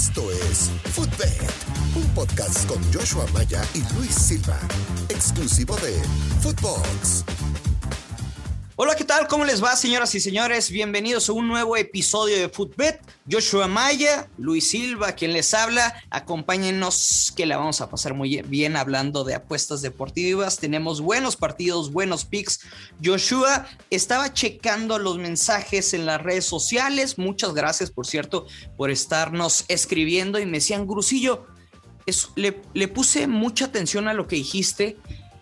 Esto es Footbed, un podcast con Joshua Maya y Luis Silva, exclusivo de Footbox. Hola, ¿qué tal? ¿Cómo les va, señoras y señores? Bienvenidos a un nuevo episodio de Footbet. Joshua Maya, Luis Silva, quien les habla. Acompáñenos que la vamos a pasar muy bien hablando de apuestas deportivas. Tenemos buenos partidos, buenos picks. Joshua estaba checando los mensajes en las redes sociales. Muchas gracias, por cierto, por estarnos escribiendo y me decían, Grusillo, le, le puse mucha atención a lo que dijiste,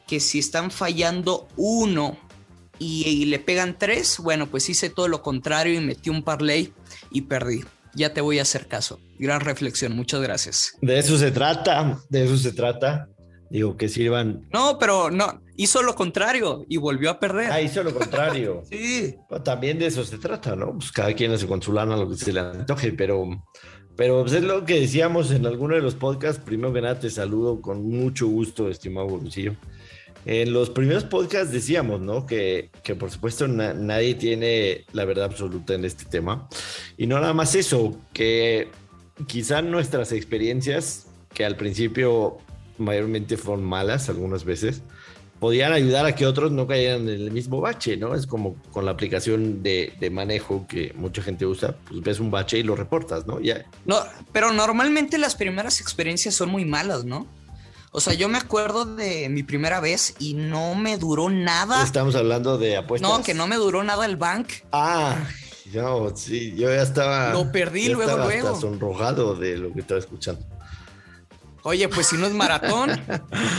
que si están fallando uno y, le pegan tres, bueno, pues hice todo lo contrario y metí un parlay y perdí. Ya te voy a hacer caso. Gran reflexión, muchas gracias. De eso se trata, de eso se trata. Digo, que sirvan. No, pero no, hizo lo contrario y volvió a perder. Ah, hizo lo contrario. sí. también de eso se trata, ¿no? Pues cada quien hace con su lana lo que se le antoje, pero, pero pues es lo que decíamos en alguno de los podcasts. Primero que nada, te saludo con mucho gusto, estimado Bolsillo. En los primeros podcasts decíamos, ¿no? Que, que por supuesto nadie tiene la verdad absoluta en este tema. Y no nada más eso, que quizá nuestras experiencias, que al principio mayormente fueron malas algunas veces, podían ayudar a que otros no cayeran en el mismo bache, ¿no? Es como con la aplicación de, de, manejo que mucha gente usa, pues ves un bache y lo reportas, ¿no? Ya. No, pero normalmente las primeras experiencias son muy malas, ¿no? O sea, yo me acuerdo de mi primera vez y no me duró nada. Estamos hablando de apuestas. No, que no me duró nada el bank. Ah, yo, sí, yo ya estaba. Lo perdí luego, estaba luego. Hasta sonrojado de lo que estaba escuchando. Oye, pues si no es maratón.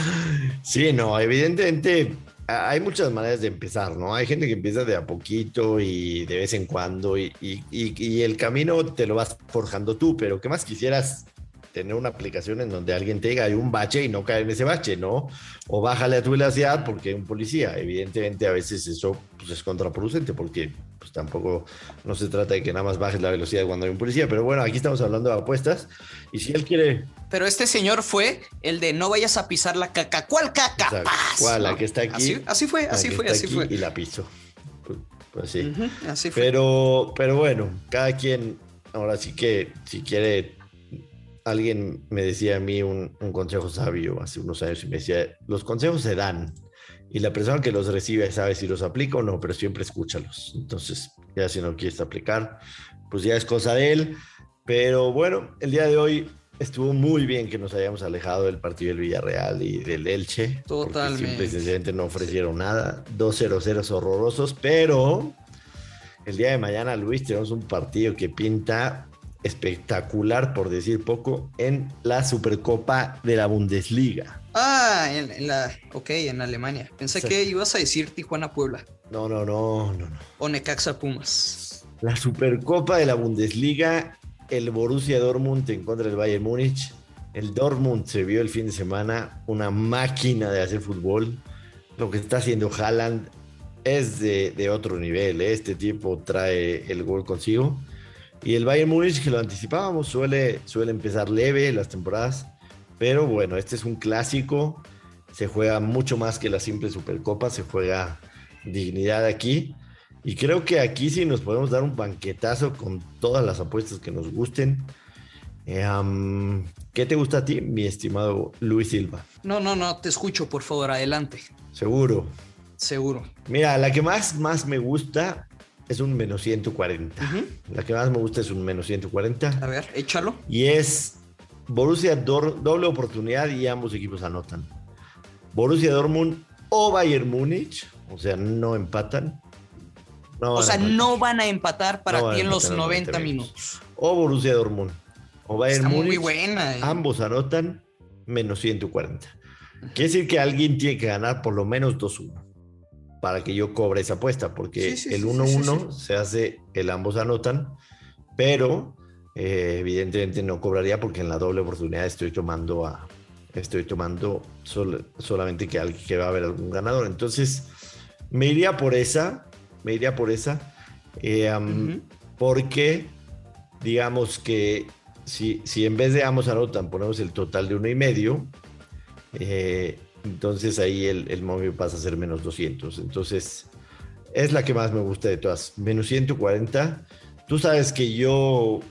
sí, no, evidentemente hay muchas maneras de empezar, ¿no? Hay gente que empieza de a poquito y de vez en cuando y, y, y el camino te lo vas forjando tú, pero ¿qué más quisieras tener una aplicación en donde alguien te diga hay un bache y no cae en ese bache, ¿no? O bájale a tu velocidad porque hay un policía. Evidentemente a veces eso pues, es contraproducente porque pues tampoco no se trata de que nada más bajes la velocidad cuando hay un policía, pero bueno, aquí estamos hablando de apuestas y si él quiere... Pero este señor fue el de no vayas a pisar la caca. ¿Cuál caca? ¿Cuál? La que está aquí. Así, fue, así fue, así fue. Y la piso. Pues, pues sí. así fue. Pero, pero bueno, cada quien ahora sí que si quiere alguien me decía a mí un, consejo sabio hace unos años y me decía, los consejos se dan y la persona que los recibe sabe si los aplica o no, pero siempre escúchalos. Entonces, ya si no quieres aplicar, pues ya es cosa de él. Pero bueno, el día de hoy estuvo muy bien que nos hayamos alejado del partido del Villarreal y del Elche. Totalmente. Simple y sencillamente no ofrecieron nada. 2-0-0 horrorosos, pero el día de mañana, Luis, tenemos un partido que pinta espectacular, por decir poco, en la Supercopa de la Bundesliga. Ah, en, la, ok, en Alemania. Pensé que ibas a decir Tijuana Puebla. No, no, no, no, no. O Necaxa Pumas. La Supercopa de la Bundesliga, el Borussia Dortmund en contra del Bayern Múnich. El Dortmund se vio el fin de semana una máquina de hacer fútbol. Lo que está haciendo Haaland es de, de otro nivel. ¿eh? Este tipo trae el gol consigo. Y el Bayern Múnich, que lo anticipábamos, suele, suele empezar leve las temporadas. Pero bueno, este es un clásico. Se juega mucho más que la simple Supercopa. Se juega dignidad aquí. Y creo que aquí sí nos podemos dar un banquetazo con todas las apuestas que nos gusten. Eh, ¿Qué te gusta a ti, mi estimado Luis Silva? No, no, no, te escucho, por favor, adelante. Seguro. Seguro. Mira, la que más, más me gusta es un menos 140. La que más me gusta es un menos 140. A ver, échalo. Y es Borussia doble oportunidad y ambos equipos anotan. Borussia Dortmund o Bayern Múnich, o sea, no empatan. o sea, no van a empatar para ti en los 90 minutos. O Borussia Dortmund o Bayern Múnich. Muy buena. Eh. Ambos anotan menos 140. Quiere decir que alguien tiene que ganar por lo menos 2-1 para que yo cobre esa apuesta, porque el 1-1 se hace, el ambos anotan, pero eh, evidentemente no cobraría porque en la doble oportunidad estoy tomando a estoy tomando solamente que, que va a haber algún ganador. Entonces, me iría por esa, me iría por esa, eh, porque digamos que si, si en vez de ambos anotan ponemos el total de uno y medio, eh, entonces ahí el, el momio pasa a ser menos 200. Entonces es la que más me gusta de todas. Menos 140. Tú sabes que yo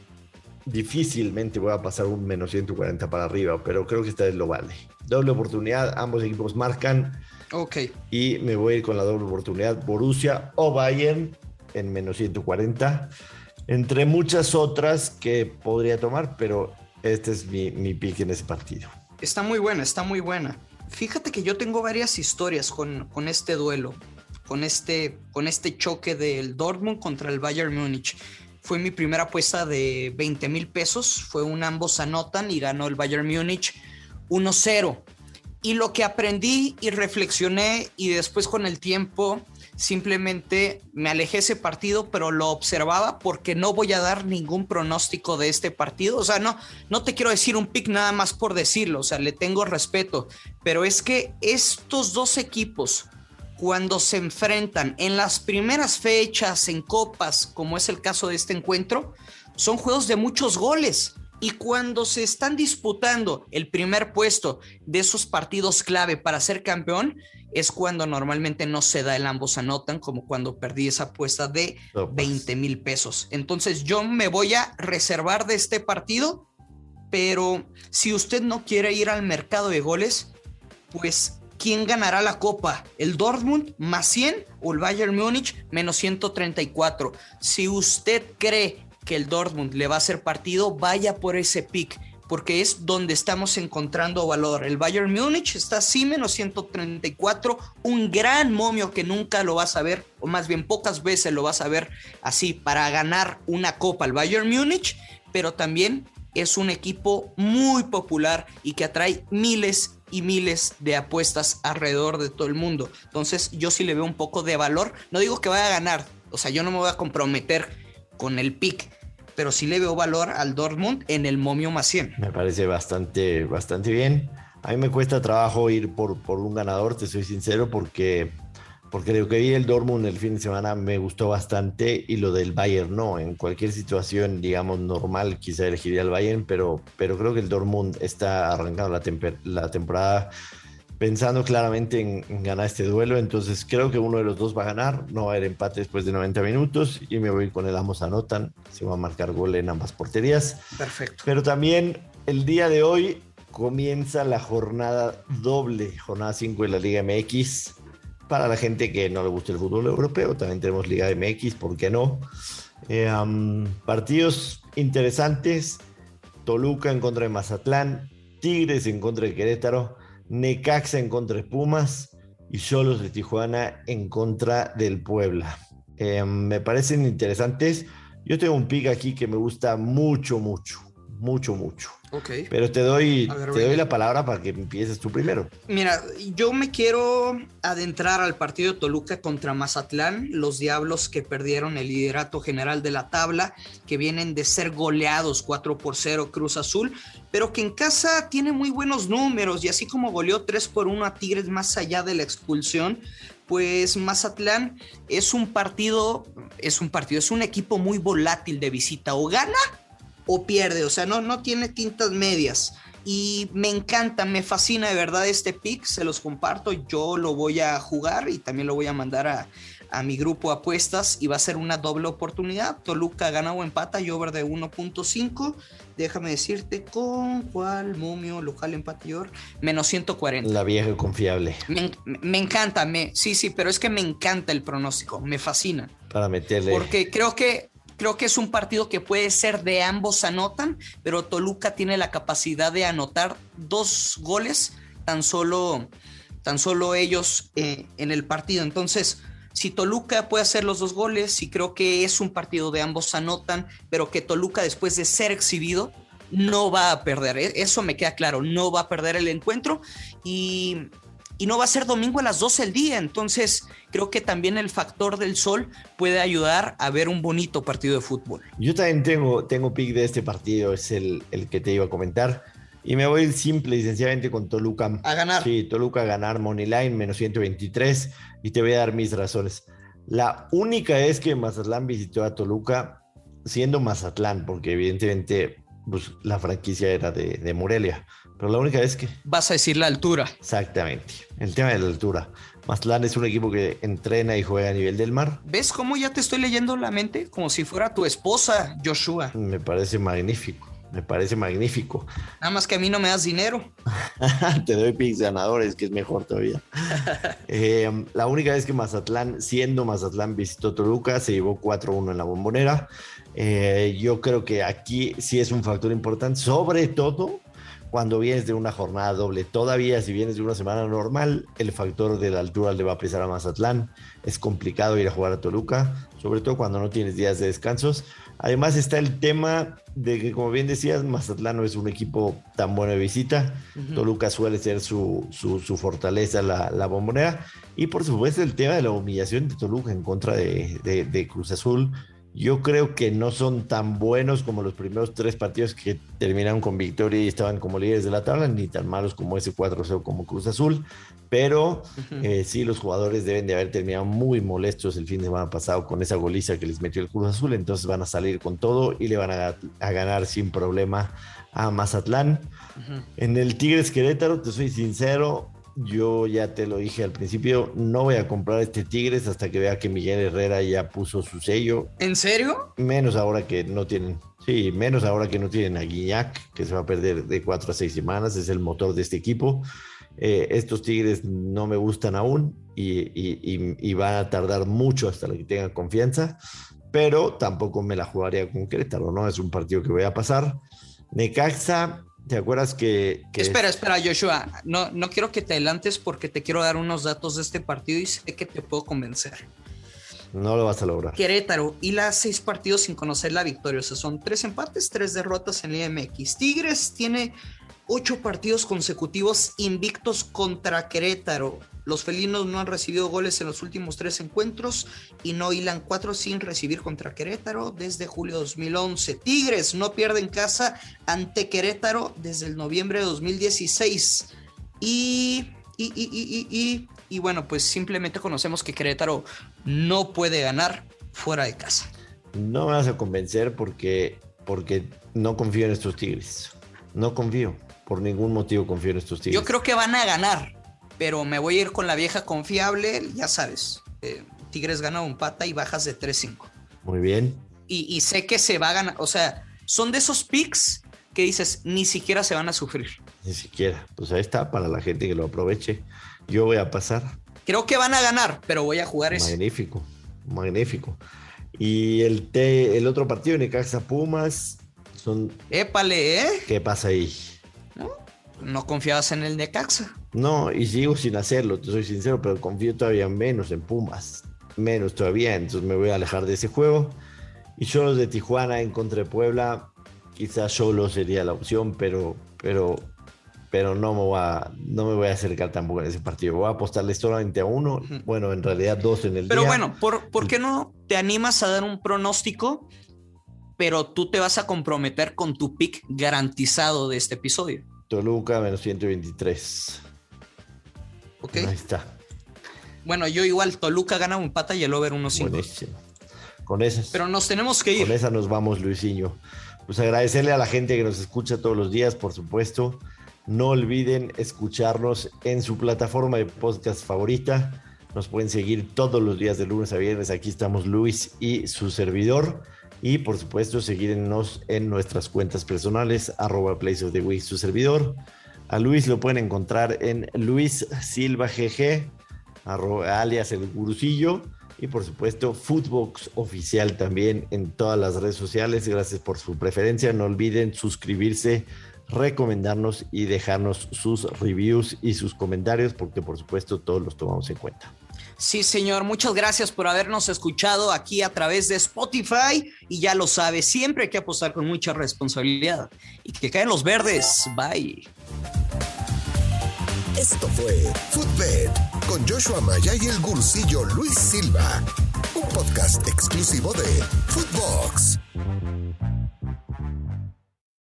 difícilmente voy a pasar un menos 140 para arriba, pero creo que esta vez lo vale. Doble oportunidad, ambos equipos marcan. Ok. Y me voy a ir con la doble oportunidad, Borussia o Bayern en menos 140. Entre muchas otras que podría tomar, pero este es mi, mi pick en ese partido. Está muy buena, está muy buena. Fíjate que yo tengo varias historias con, con este duelo, con este, con este choque del Dortmund contra el Bayern Múnich. Fue mi primera apuesta de 20 mil pesos, fue un ambos anotan y ganó el Bayern Múnich 1-0. Y lo que aprendí y reflexioné y después con el tiempo simplemente me alejé ese partido, pero lo observaba porque no voy a dar ningún pronóstico de este partido. O sea, no, no te quiero decir un pick nada más por decirlo, o sea, le tengo respeto, pero es que estos dos equipos, cuando se enfrentan en las primeras fechas, en copas, como es el caso de este encuentro, son juegos de muchos goles. Y cuando se están disputando el primer puesto de esos partidos clave para ser campeón, es cuando normalmente no se da el ambos anotan, como cuando perdí esa apuesta de 20 mil pesos. Entonces yo me voy a reservar de este partido, pero si usted no quiere ir al mercado de goles, pues ¿quién ganará la copa? ¿El Dortmund más 100 o el Bayern Múnich menos 134? Si usted cree que el Dortmund le va a hacer partido, vaya por ese pick, porque es donde estamos encontrando valor. El Bayern Múnich está así, menos 134, un gran momio que nunca lo vas a ver, o más bien pocas veces lo vas a ver así, para ganar una copa el Bayern Múnich, pero también es un equipo muy popular y que atrae miles y miles de apuestas alrededor de todo el mundo. Entonces yo sí le veo un poco de valor. No digo que vaya a ganar, o sea, yo no me voy a comprometer con el pick, pero sí le veo valor al Dortmund en el momio más 100. Me parece bastante, bastante bien. A mí me cuesta trabajo ir por, por un ganador, te soy sincero, porque, porque lo que vi el Dortmund el fin de semana me gustó bastante y lo del Bayern no. En cualquier situación, digamos, normal, quizá elegiría el Bayern, pero, pero creo que el Dortmund está arrancando la, la temporada pensando claramente en, ganar este duelo. Entonces creo que uno de los dos va a ganar. No va a haber empate después de 90 minutos y me voy con el ambos anotan. Se va a marcar gol en ambas porterías. Perfecto. Pero también el día de hoy comienza la jornada doble, jornada 5 de la Liga MX. Para la gente que no le gusta el fútbol europeo, también tenemos Liga MX, ¿por qué no? Eh, partidos interesantes. Toluca en contra de Mazatlán, Tigres en contra de Querétaro, Necaxa en contra de Pumas y Solos de Tijuana en contra del Puebla. Eh, me parecen interesantes. Yo tengo un pick aquí que me gusta mucho, mucho, mucho, mucho. Ok. Pero te doy, te doy la palabra para que empieces tú primero. Mira, yo me quiero adentrar al partido de Toluca contra Mazatlán, los Diablos que perdieron el liderato general de la tabla, que vienen de ser goleados 4 por 0 Cruz Azul, pero que en casa tiene muy buenos números y así como goleó 3 por 1 a Tigres más allá de la expulsión, pues Mazatlán es un partido, es un partido, es un equipo muy volátil de visita, o gana o pierde, o sea, no, no tiene tintas medias. Y me encanta, me fascina de verdad este pick, se los comparto, yo lo voy a jugar y también lo voy a mandar a, a mi grupo apuestas y va a ser una doble oportunidad. Toluca gana o empata y over de 1.5. Déjame decirte con cuál momio local empatador menos 140. La vieja confiable. Me, me, encanta, me, sí, sí, pero es que me encanta el pronóstico, me fascina. Para meterle. Porque creo que Creo que es un partido que puede ser de ambos anotan, pero Toluca tiene la capacidad de anotar dos goles tan solo, tan solo ellos eh, en el partido. Entonces, si Toluca puede hacer los dos goles, y creo que es un partido de ambos anotan, pero que Toluca después de ser exhibido no va a perder. E-, eso me queda claro, no va a perder el encuentro y y no va a ser domingo a las 12 del día. Entonces, creo que también el factor del sol puede ayudar a ver un bonito partido de fútbol. Yo también tengo, tengo pick de este partido, es el, el que te iba a comentar. Y me voy simple y sencillamente con Toluca. A ganar. Sí, Toluca a ganar Moneyline, menos 123. Y te voy a dar mis razones. La única es que Mazatlán visitó a Toluca siendo Mazatlán, porque evidentemente pues la franquicia era de, de Morelia. Pero la única vez que... Vas a decir la altura. Exactamente, el tema de la altura. Mazatlán es un equipo que entrena y juega a nivel del mar. ¿Ves cómo ya te estoy leyendo la mente? Como si fuera tu esposa, Joshua. Me parece magnífico. Me parece magnífico. Nada más que a mí no me das dinero. Te doy picks ganadores, que es mejor todavía. Eh, la única vez que Mazatlán, siendo Mazatlán, visitó Toluca, se llevó 4-1 en la bombonera. Eh, yo creo que aquí sí es un factor importante, sobre todo cuando vienes de una jornada doble. Todavía, si vienes de una semana normal, el factor de la altura le va a pesar a Mazatlán. Es complicado ir a jugar a Toluca, sobre todo cuando no tienes días de descansos. Además está el tema de que, como bien decías, Mazatlán no es un equipo tan bueno de visita. Toluca suele ser su, su, fortaleza, la, la, bombonera. Y por supuesto el tema de la humillación de Toluca en contra de, de, de Cruz Azul yo creo que no son tan buenos como los primeros tres partidos que terminaron con victoria y estaban como líderes de la tabla, ni tan malos como ese 4-0 como Cruz Azul, pero eh, sí los jugadores deben de haber terminado muy molestos el fin de semana pasado con esa goliza que les metió el Cruz Azul, entonces van a salir con todo y le van a, ganar sin problema a Mazatlán. En el Tigres Querétaro, te soy sincero, yo ya te lo dije al principio, no voy a comprar este Tigres hasta que vea que Miguel Herrera ya puso su sello. ¿En serio? Menos ahora que no tienen, sí, menos ahora que no tienen a Guiñac, que se va a perder de cuatro a seis semanas, es el motor de este equipo. Eh, estos Tigres no me gustan aún y, y, y, van a tardar mucho hasta que tengan confianza, pero tampoco me la jugaría con Querétaro, ¿no? Es un partido que voy a pasar. Necaxa, ¿Te acuerdas que, Espera, espera, Joshua. No, no quiero que te adelantes porque te quiero dar unos datos de este partido y sé que te puedo convencer. No lo vas a lograr. Querétaro y las seis partidos sin conocer la victoria. O sea, son tres empates, tres derrotas en la MX. Tigres tiene ocho partidos consecutivos invictos contra Querétaro. Los felinos no han recibido goles en los últimos tres encuentros y no hilan cuatro sin recibir contra Querétaro desde julio 2011. Tigres no pierde en casa ante Querétaro desde el noviembre de 2016. Y, y, y, y, y bueno, pues simplemente conocemos que Querétaro no puede ganar fuera de casa. No me vas a convencer porque, porque no confío en estos Tigres. No confío. Por ningún motivo confío en estos Tigres. Yo creo que van a ganar pero me voy a ir con la vieja confiable, ya sabes. Eh, Tigres gana un pata y bajas de 3-5. Muy bien. Y, sé que se va a ganar, o sea, son de esos picks que dices, ni siquiera se van a sufrir. Ni siquiera. Pues ahí está, para la gente que lo aproveche. Yo voy a pasar. Creo que van a ganar, pero voy a jugar eso. Magnífico, magnífico. Y el, el otro partido, Necaxa Pumas, son... Épale, ¿eh? ¿Qué pasa ahí? ¿No? confiabas en el Necaxa. No, y sigo sin hacerlo, te soy sincero, pero confío todavía menos en Pumas. Menos todavía, entonces me voy a alejar de ese juego. Y solo de Tijuana en contra de Puebla, quizás solo sería la opción, pero, pero, pero no, me voy a, no me voy a acercar tampoco en ese partido. Voy a apostarle solamente a uno, bueno, en realidad dos en el pero día. Pero bueno, ¿por, ¿por qué no te animas a dar un pronóstico? Pero tú te vas a comprometer con tu pick garantizado de este episodio. Toluca menos 123. Ok. Ahí está. Bueno, yo igual, Toluca gana un pata y el over 1.5. Buenísimo. Con esas. Pero nos tenemos que ir. Con esa nos vamos, Luisinho. Pues agradecerle a la gente que nos escucha todos los días, por supuesto. No olviden escucharnos en su plataforma de podcast favorita. Nos pueden seguir todos los días de lunes a viernes. Aquí estamos Luis y su servidor. Y por supuesto, seguirnos en nuestras cuentas personales, arroba Place of the Week, su servidor. A Luis lo pueden encontrar en Luis Silva GG, alias el gurusillo. Y por supuesto, Footbox oficial también en todas las redes sociales. Gracias por su preferencia. No olviden suscribirse, recomendarnos y dejarnos sus reviews y sus comentarios, porque por supuesto todos los tomamos en cuenta. Sí, señor, muchas gracias por habernos escuchado aquí a través de Spotify y ya lo sabe, siempre hay que apostar con mucha responsabilidad y que caen los verdes. Bye. Esto fue Footbed con Joshua Maya y el gursillo Luis Silva, un podcast exclusivo de Footbox.